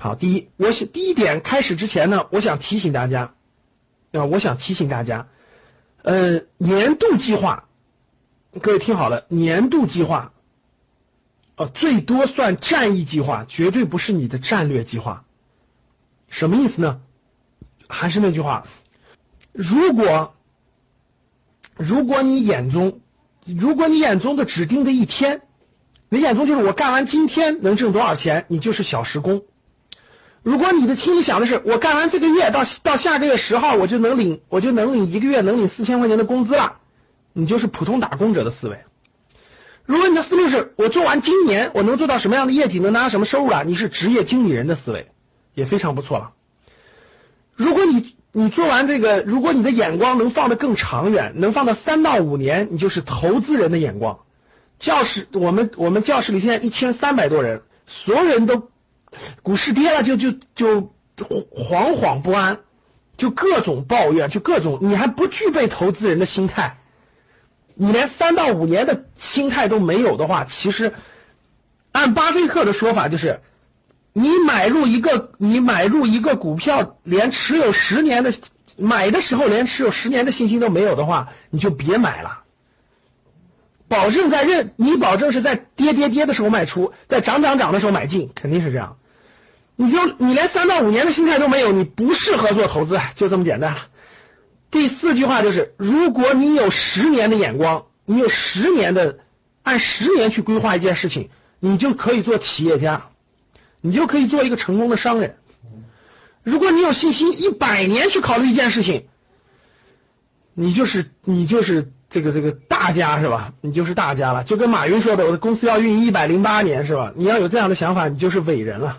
好，第一，我想第一点开始之前呢，我想提醒大家，啊，我想提醒大家，呃，年度计划，各位听好了，年度计划，呃，最多算战役计划，绝对不是你的战略计划。什么意思呢？还是那句话，如果如果你眼中，如果你眼中的指定的一天。你眼中就是我干完今天能挣多少钱，你就是小时工。如果你的心里想的是我干完这个月到到下个月十号我就能领我就能领一个月能领四千块钱的工资了，你就是普通打工者的思维。如果你的思路是我做完今年我能做到什么样的业绩，能拿到什么收入了，你是职业经理人的思维，也非常不错了。如果你你做完这个，如果你的眼光能放得更长远，能放到三到五年，你就是投资人的眼光。教室，我们我们教室里现在一千三百多人，所有人都股市跌了就就就惶惶不安，就各种抱怨，就各种你还不具备投资人的心态，你连三到五年的心态都没有的话，其实按巴菲特的说法就是，你买入一个你买入一个股票，连持有十年的买的时候连持有十年的信心都没有的话，你就别买了。保证在认你保证是在跌跌跌的时候卖出，在涨涨涨的时候买进，肯定是这样。你就你连三到五年的心态都没有，你不适合做投资，就这么简单。第四句话就是，如果你有十年的眼光，你有十年的按十年去规划一件事情，你就可以做企业家，你就可以做一个成功的商人。如果你有信心一百年去考虑一件事情，你就是你就是。这个这个大家是吧？你就是大家了，就跟马云说的，我的公司要运营一百零八年是吧？你要有这样的想法，你就是伟人了。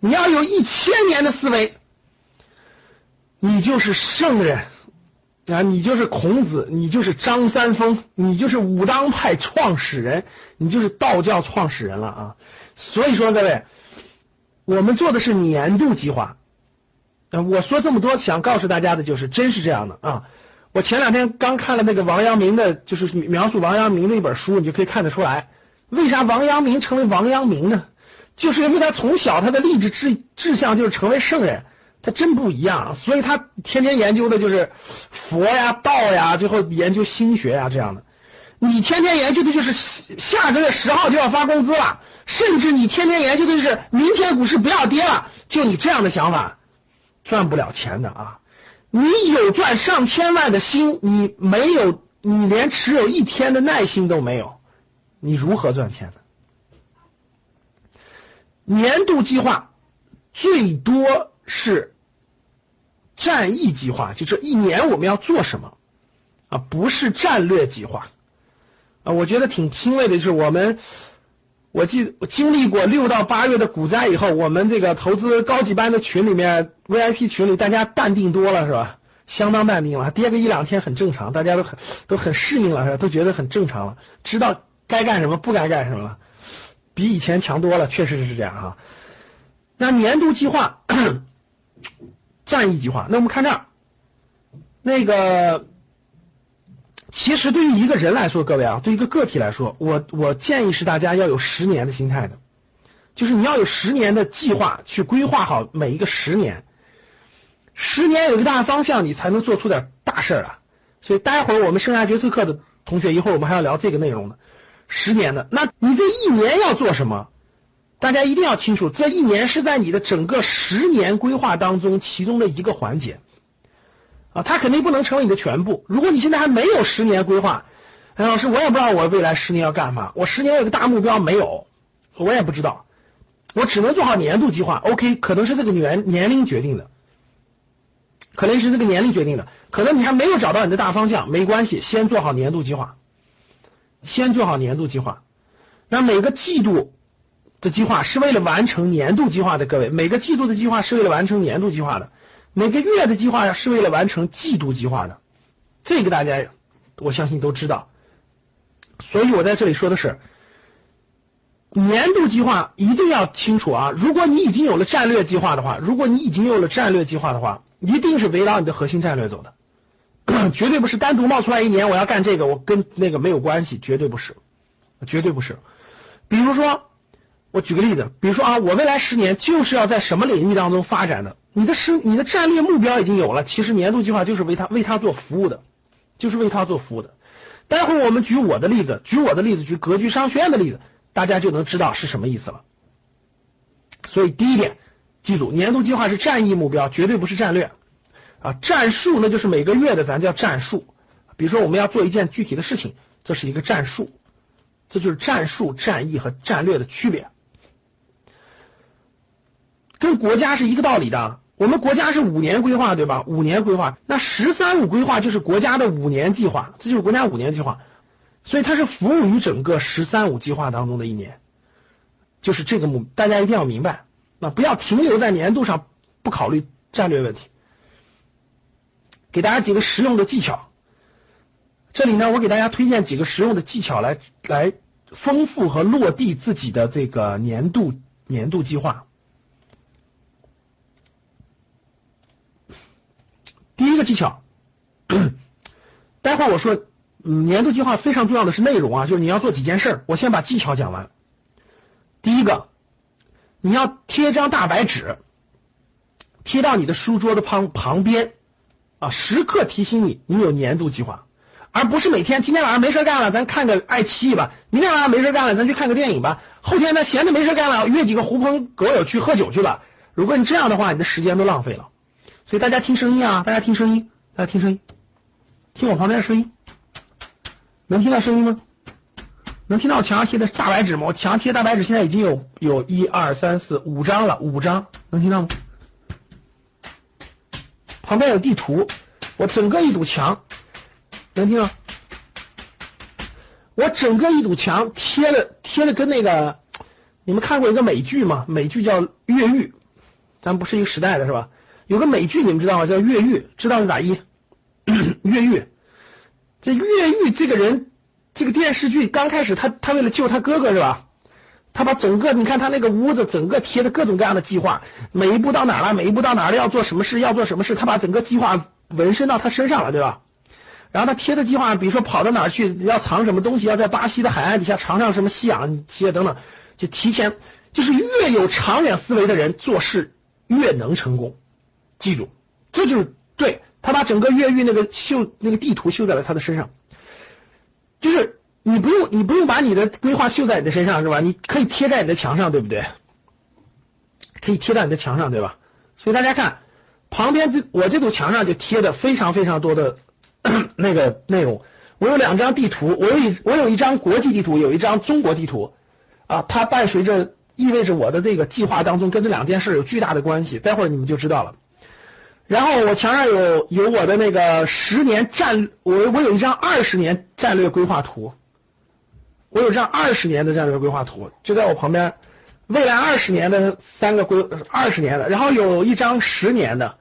你要有一千年的思维，你就是圣人啊！你就是孔子，你就是张三丰，你就是武当派创始人，你就是道教创始人了啊！所以说，各位，我们做的是年度计划。我说这么多，想告诉大家的就是，真是这样的啊！我前两天刚看了那个王阳明的，就是描述王阳明的一本书，你就可以看得出来，为啥王阳明成为王阳明呢？就是因为他从小他的励志志志向就是成为圣人，他真不一样，所以他天天研究的就是佛呀、道呀，最后研究心学呀这样的。你天天研究的就是下个月十号就要发工资了，甚至你天天研究的就是明天股市不要跌了，就你这样的想法，赚不了钱的啊。你有赚上千万的心，你没有，你连持有一天的耐心都没有，你如何赚钱呢？年度计划最多是战役计划，就这一年我们要做什么啊？不是战略计划啊！我觉得挺欣慰的，就是我们。我记我经历过六到八月的股灾以后，我们这个投资高级班的群里面 VIP 群里，大家淡定多了是吧？相当淡定了，跌个一两天很正常，大家都很都很适应了是吧？都觉得很正常了，知道该干什么不该干什么了，比以前强多了，确实是这样哈。那年度计划、战役计划，那我们看这儿，那个。其实对于一个人来说，各位啊，对一个个体来说，我我建议是大家要有十年的心态的，就是你要有十年的计划去规划好每一个十年，十年有一个大方向，你才能做出点大事儿啊。所以待会儿我们生涯决策课的同学，一会儿我们还要聊这个内容的，十年的。那你这一年要做什么？大家一定要清楚，这一年是在你的整个十年规划当中其中的一个环节。啊，它肯定不能成为你的全部。如果你现在还没有十年规划，哎，老师，我也不知道我未来十年要干嘛。我十年有个大目标没有？我也不知道，我只能做好年度计划。OK，可能是这个年年龄决定的，可能是这个年龄决定的。可能你还没有找到你的大方向，没关系，先做好年度计划，先做好年度计划。那每个季度的计划是为了完成年度计划的，各位，每个季度的计划是为了完成年度计划的。每个月的计划是为了完成季度计划的，这个大家我相信都知道。所以我在这里说的是，年度计划一定要清楚啊！如果你已经有了战略计划的话，如果你已经有了战略计划的话，一定是围绕你的核心战略走的，绝对不是单独冒出来一年我要干这个，我跟那个没有关系，绝对不是，绝对不是。比如说，我举个例子，比如说啊，我未来十年就是要在什么领域当中发展的，你的生你的战略目标已经有了，其实年度计划就是为他为他做服务的，就是为他做服务的。待会儿我们举我的例子，举我的例子，举格局商学院的例子，大家就能知道是什么意思了。所以第一点，记住，年度计划是战役目标，绝对不是战略啊。战术那就是每个月的，咱叫战术。比如说我们要做一件具体的事情，这是一个战术，这就是战术、战役和战略的区别，跟国家是一个道理的。我们国家是五年规划，对吧？五年规划，那“十三五”规划就是国家的五年计划，这就是国家五年计划，所以它是服务于整个“十三五”计划当中的一年，就是这个目，大家一定要明白，那不要停留在年度上，不考虑战略问题。给大家几个实用的技巧，这里呢，我给大家推荐几个实用的技巧来来丰富和落地自己的这个年度年度计划。第一个技巧，待会儿我说，嗯，年度计划非常重要的是内容啊，就是你要做几件事。我先把技巧讲完。第一个，你要贴张大白纸，贴到你的书桌的旁旁边啊，时刻提醒你你有年度计划，而不是每天今天晚上没事干了，咱看个爱奇艺吧；明天晚上没事干了，咱去看个电影吧；后天呢闲着没事干了，约几个狐朋狗友去喝酒去了。如果你这样的话，你的时间都浪费了。所以大家听声音啊，大家听声音，大家听声音，听我旁边的声音，能听到声音吗？能听到墙上贴的大白纸吗？我墙上贴的大白纸现在已经有有一二三四五张了，五张，能听到吗？旁边有地图，我整个一堵墙，能听到？我整个一堵墙贴了贴了跟那个，你们看过一个美剧吗？美剧叫《越狱》，咱不是一个时代的是吧？有个美剧你们知道吗？叫《越狱》，知道是哪一？越狱，这越狱这个人，这个电视剧刚开始，他他为了救他哥哥是吧？他把整个你看他那个屋子，整个贴的各种各样的计划，每一步到哪了，每一步到哪了，要做什么事，要做什么事，他把整个计划纹身到他身上了，对吧？然后他贴的计划，比如说跑到哪儿去，要藏什么东西，要在巴西的海岸底下藏上什么吸氧器等等，就提前，就是越有长远思维的人做事越能成功。记住，这就是对他把整个越狱那个绣那个地图绣在了他的身上，就是你不用你不用把你的规划绣在你的身上是吧？你可以贴在你的墙上，对不对？可以贴在你的墙上，对吧？所以大家看旁边这我这堵墙上就贴的非常非常多的 那个内容。我有两张地图，我有一我有一张国际地图，有一张中国地图啊，它伴随着意味着我的这个计划当中跟这两件事有巨大的关系。待会儿你们就知道了。然后我墙上有有我的那个十年战，我我有一张二十年战略规划图，我有这样二十年的战略规划图，就在我旁边，未来二十年的三个规二十年的，然后有一张十年的，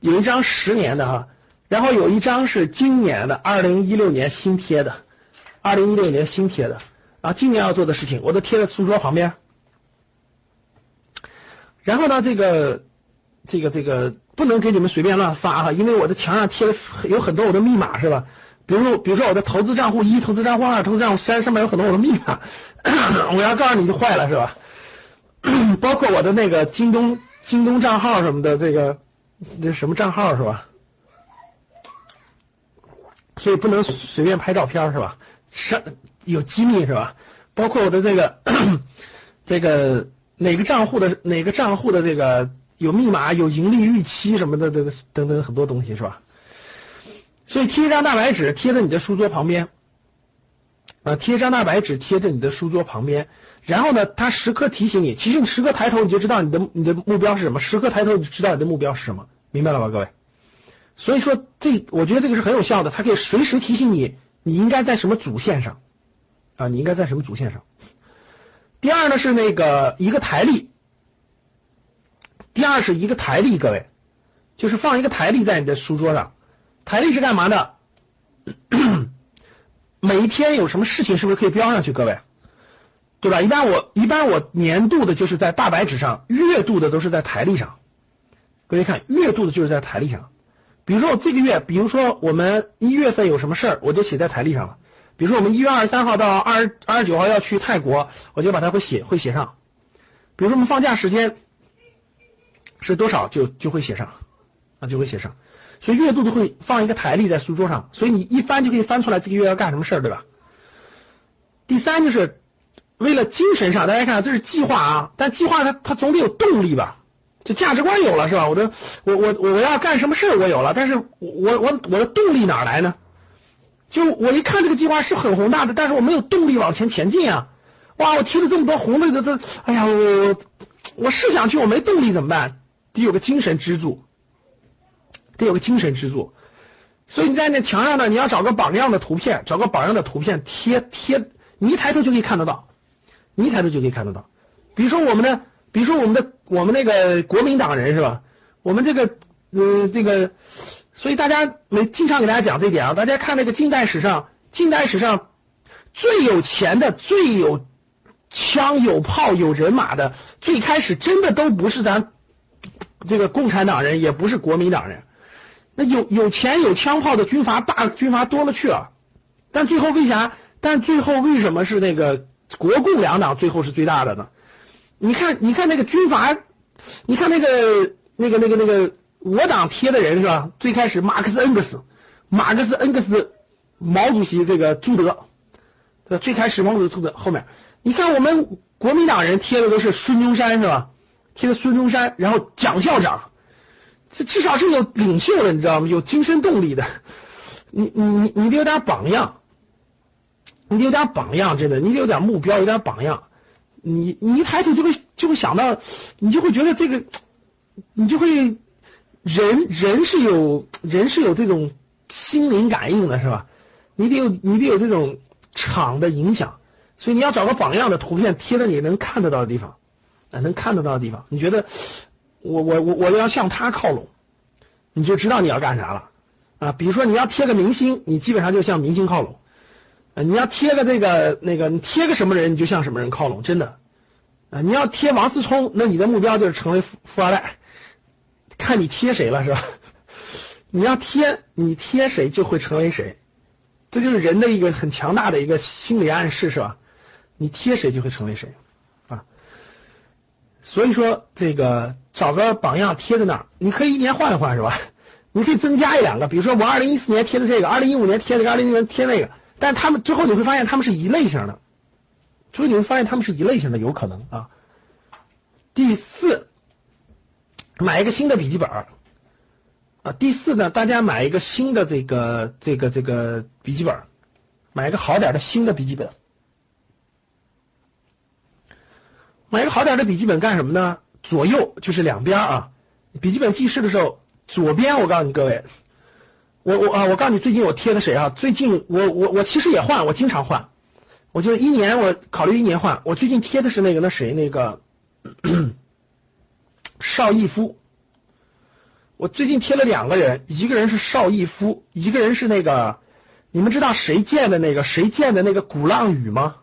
有一张十年的哈，然后有一张是今年的二零一六年新贴的，二零一六年新贴的，啊，今年要做的事情我都贴在书桌旁边，然后呢，这个这个这个。不能给你们随便乱发哈，因为我的墙上贴了有很多我的密码是吧？比如比如说我的投资账户一、投资账户二、投资账户三上面有很多我的密码，我要告诉你就坏了是吧？包括我的那个京东京东账号什么的，这个那什么账号是吧？所以不能随便拍照片是吧？上有机密是吧？包括我的这个 这个哪个账户的哪个账户的这个。有密码，有盈利预期什么的，等等等很多东西是吧？所以贴一张大白纸贴在你的书桌旁边，啊，贴一张大白纸贴在你的书桌旁边，然后呢，它时刻提醒你，其实你时刻抬头你就知道你的你的目标是什么，时刻抬头你就知道你的目标是什么，明白了吧，各位？所以说这我觉得这个是很有效的，它可以随时提醒你你应该在什么主线上啊，你应该在什么主线上。第二呢是那个一个台历。第二是一个台历，各位，就是放一个台历在你的书桌上。台历是干嘛的？每一天有什么事情是不是可以标上去？各位，对吧？一般我一般我年度的就是在大白纸上，月度的都是在台历上。各位看，月度的就是在台历上。比如说我这个月，比如说我们一月份有什么事儿，我就写在台历上了。比如说我们一月二十三号到二二十九号要去泰国，我就把它会写会写上。比如说我们放假时间是多少，就就会写上啊，就会写上。所以月度都会放一个台历在书桌上，所以你一翻就可以翻出来这个月要干什么事儿，对吧？第三就是为了精神上，大家看这是计划啊，但计划它它总得有动力吧？就价值观有了是吧？我的我我我要干什么事儿我有了，但是我我我的动力哪来呢？就我一看这个计划是很宏大的，但是我没有动力往前前进啊！哇，我提了这么多红的，这这，哎呀，我我我是想去，我没动力怎么办？得有个精神支柱，得有个精神支柱。所以你在那墙上呢，你要找个榜样的图片，找个榜样的图片贴贴，你一抬头就可以看得到，你一抬头就可以看得到。比如说我们的，比如说我们的，我们那个国民党人是吧？我们这个，嗯，这个。所以大家没经常给大家讲这一点啊，大家看那个近代史上，近代史上最有钱的、最有枪有炮有人马的，最开始真的都不是咱这个共产党人，也不是国民党人。那有有钱有枪炮的军阀大军阀多了去了，但最后为啥？但最后为什么是那个国共两党最后是最大的呢？你看，你看那个军阀，你看那个那个那个那个。我党贴的人是吧？最开始马克思、恩格斯，马克思、恩格斯，毛主席这个朱德，对吧？最开始毛主席朱德，后面你看我们国民党人贴的都是孙中山是吧？贴的孙中山，然后蒋校长，这至少是有领袖的，你知道吗？有精神动力的，你你你你得有点榜样，你得有点榜样，真的，你得有点目标，有点榜样，你你一抬头就会就会想到，你就会觉得这个，你就会。人人是有人是有这种心灵感应的，是吧？你得有你得有这种场的影响，所以你要找个榜样的图片贴在你能看得到的地方，啊，能看得到的地方。你觉得我我我我要向他靠拢，你就知道你要干啥了啊。比如说你要贴个明星，你基本上就向明星靠拢；啊，你要贴个这个那个，你贴个什么人，你就向什么人靠拢，真的啊。你要贴王思聪，那你的目标就是成为富富二代。看你贴谁了是吧？你要贴你贴谁就会成为谁，这就是人的一个很强大的一个心理暗示是吧？你贴谁就会成为谁。所以说这个找个榜样贴在那儿，你可以一年换一换是吧？你可以增加一两个，比如说我二零一四年贴的这个，二零一五年贴这个，二零一六年贴那个，但他们最后你会发现他们是一类型的，所以你会发现他们是一类型的，有可能啊。第四。买一个新的笔记本啊！第四呢，大家买一个新的这个这个这个笔记本，买一个好点的新的笔记本。买个好点的笔记本干什么呢？左右就是两边啊。笔记本记事的时候，左边我告诉你各位，我我啊，我告诉你最近我贴的谁啊？最近我我我其实也换，我经常换，我就一年我考虑一年换。我最近贴的是那个那谁那个。邵逸夫，我最近贴了两个人，一个人是邵逸夫，一个人是那个，你们知道谁建的那个谁建的那个鼓浪屿吗？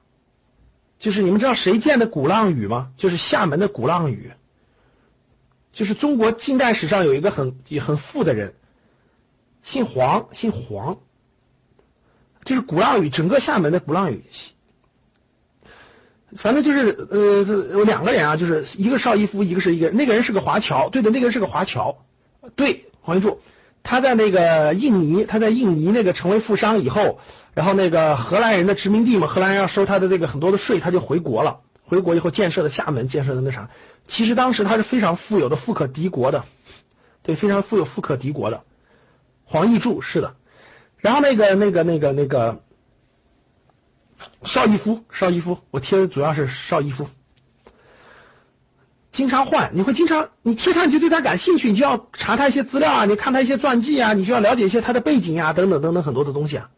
就是你们知道谁建的鼓浪屿吗？就是厦门的鼓浪屿，就是中国近代史上有一个很也很富的人，姓黄，姓黄，就是鼓浪屿整个厦门的鼓浪屿。反正就是呃，有两个人啊，就是一个邵逸夫，一个是一个那个人是个华侨，对的，那个人是个华侨，对黄玉柱，他在那个印尼，他在印尼那个成为富商以后，然后那个荷兰人的殖民地嘛，荷兰人要收他的这个很多的税，他就回国了，回国以后建设的厦门，建设的那啥，其实当时他是非常富有的，富可敌国的，对，非常富有，富可敌国的，黄义柱是的，然后那个那个那个那个。邵逸夫，邵逸夫，我贴的主要是邵逸夫，经常换，你会经常你贴他，你就对他感兴趣，你就要查他一些资料啊，你看他一些传记啊，你就要了解一些他的背景啊，等等等等很多的东西啊。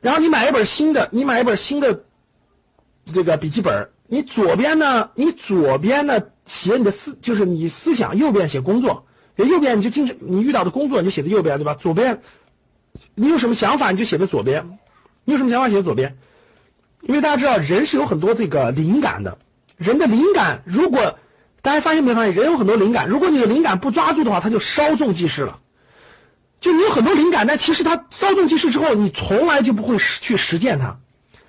然后你买一本新的，你买一本新的这个笔记本，你左边呢，你左边呢写你的思，就是你思想，右边写工作，右边你就经常你遇到的工作你就写在右边，对吧？左边你有什么想法你就写在左边，你有什么想法写在左边。因为大家知道人是有很多这个灵感的，人的灵感如果大家发现没发现，人有很多灵感，如果你的灵感不抓住的话，它就稍纵即逝了。就你有很多灵感，但其实它稍纵即逝之后，你从来就不会去实践它，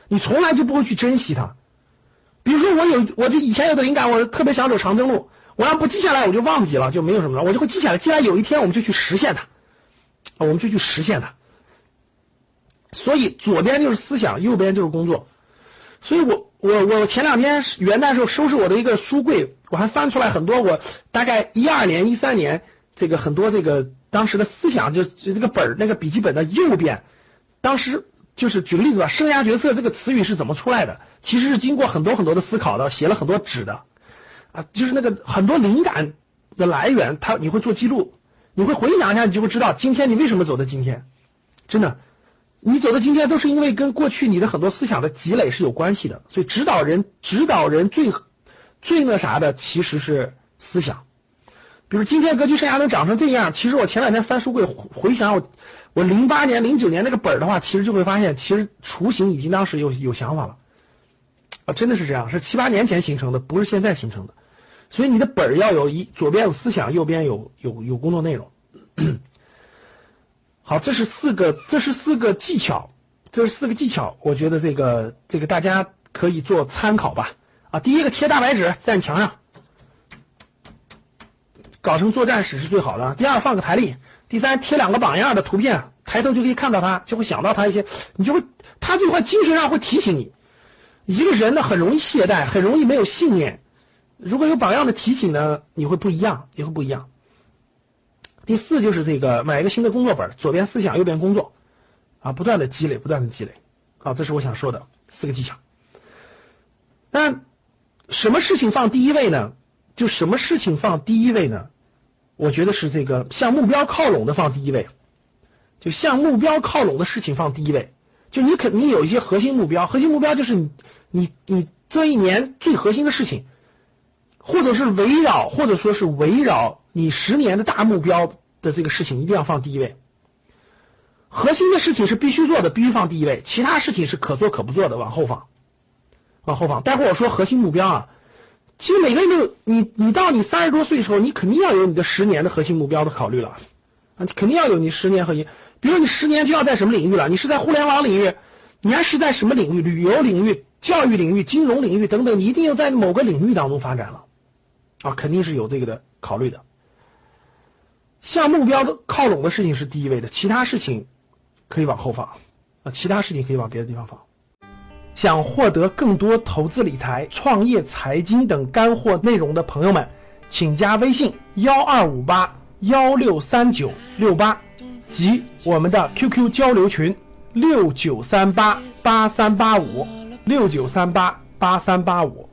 你从来就不会去珍惜它。比如说我有，我就以前有的灵感，我特别想走长征路，我要不记下来，我就忘记了，就没有什么了，我就会记下来。记下来有一天我们就去实现它，我们就去实现它。所以左边就是思想，右边就是工作。所以我我我前两天元旦时候收拾我的一个书柜，我还翻出来很多我大概一二年、一三年这个很多这个当时的思想，就这个本儿那个笔记本的右边，当时就是举个例子吧，生涯决策这个词语是怎么出来的？其实是经过很多很多的思考的，写了很多纸的啊，就是那个很多灵感的来源，它你会做记录，你会回想一下，你就会知道今天你为什么走到今天，真的。你走到今天都是因为跟过去你的很多思想的积累是有关系的，所以指导人指导人最最那啥的其实是思想。比如今天格局生涯能长成这样，其实我前两天翻书柜回想我我零八年零九年那个本的话，其实就会发现其实雏形已经当时有有想法了啊，真的是这样，是七八年前形成的，不是现在形成的。所以你的本要有一左边有思想，右边有有有工作内容。好，这是四个，这是四个技巧，这是四个技巧，我觉得这个这个大家可以做参考吧。啊，第一个贴大白纸在墙上，搞成作战史是最好的。第二放个台历，第三贴两个榜样的图片，抬头就可以看到他，就会想到他一些，你就会他就会精神上会提醒你。一个人呢很容易懈怠，很容易没有信念。如果有榜样的提醒呢，你会不一样，也会不一样。第四就是这个买一个新的工作本，左边思想，右边工作，啊，不断的积累，不断的积累，好，这是我想说的四个技巧。那什么事情放第一位呢？就什么事情放第一位呢？我觉得是这个向目标靠拢的放第一位，就向目标靠拢的事情放第一位。就你肯你有一些核心目标，核心目标就是你你你这一年最核心的事情，或者是围绕，或者说是围绕。你十年的大目标的这个事情一定要放第一位，核心的事情是必须做的，必须放第一位，其他事情是可做可不做的，往后放，往后放。待会儿我说核心目标啊，其实每个人都，你你到你三十多岁的时候，你肯定要有你的十年的核心目标的考虑了啊，肯定要有你十年核心，比如你十年就要在什么领域了？你是在互联网领域，你还是在什么领域？旅游领域、教育领域、金融领域等等，你一定要在某个领域当中发展了啊，肯定是有这个的考虑的。向目标靠拢的事情是第一位的，其他事情可以往后放啊，其他事情可以往别的地方放。想获得更多投资理财、创业、财经等干货内容的朋友们，请加微信幺二五八幺六三九六八及我们的 QQ 交流群六九三八八三八五六九三八八三八五。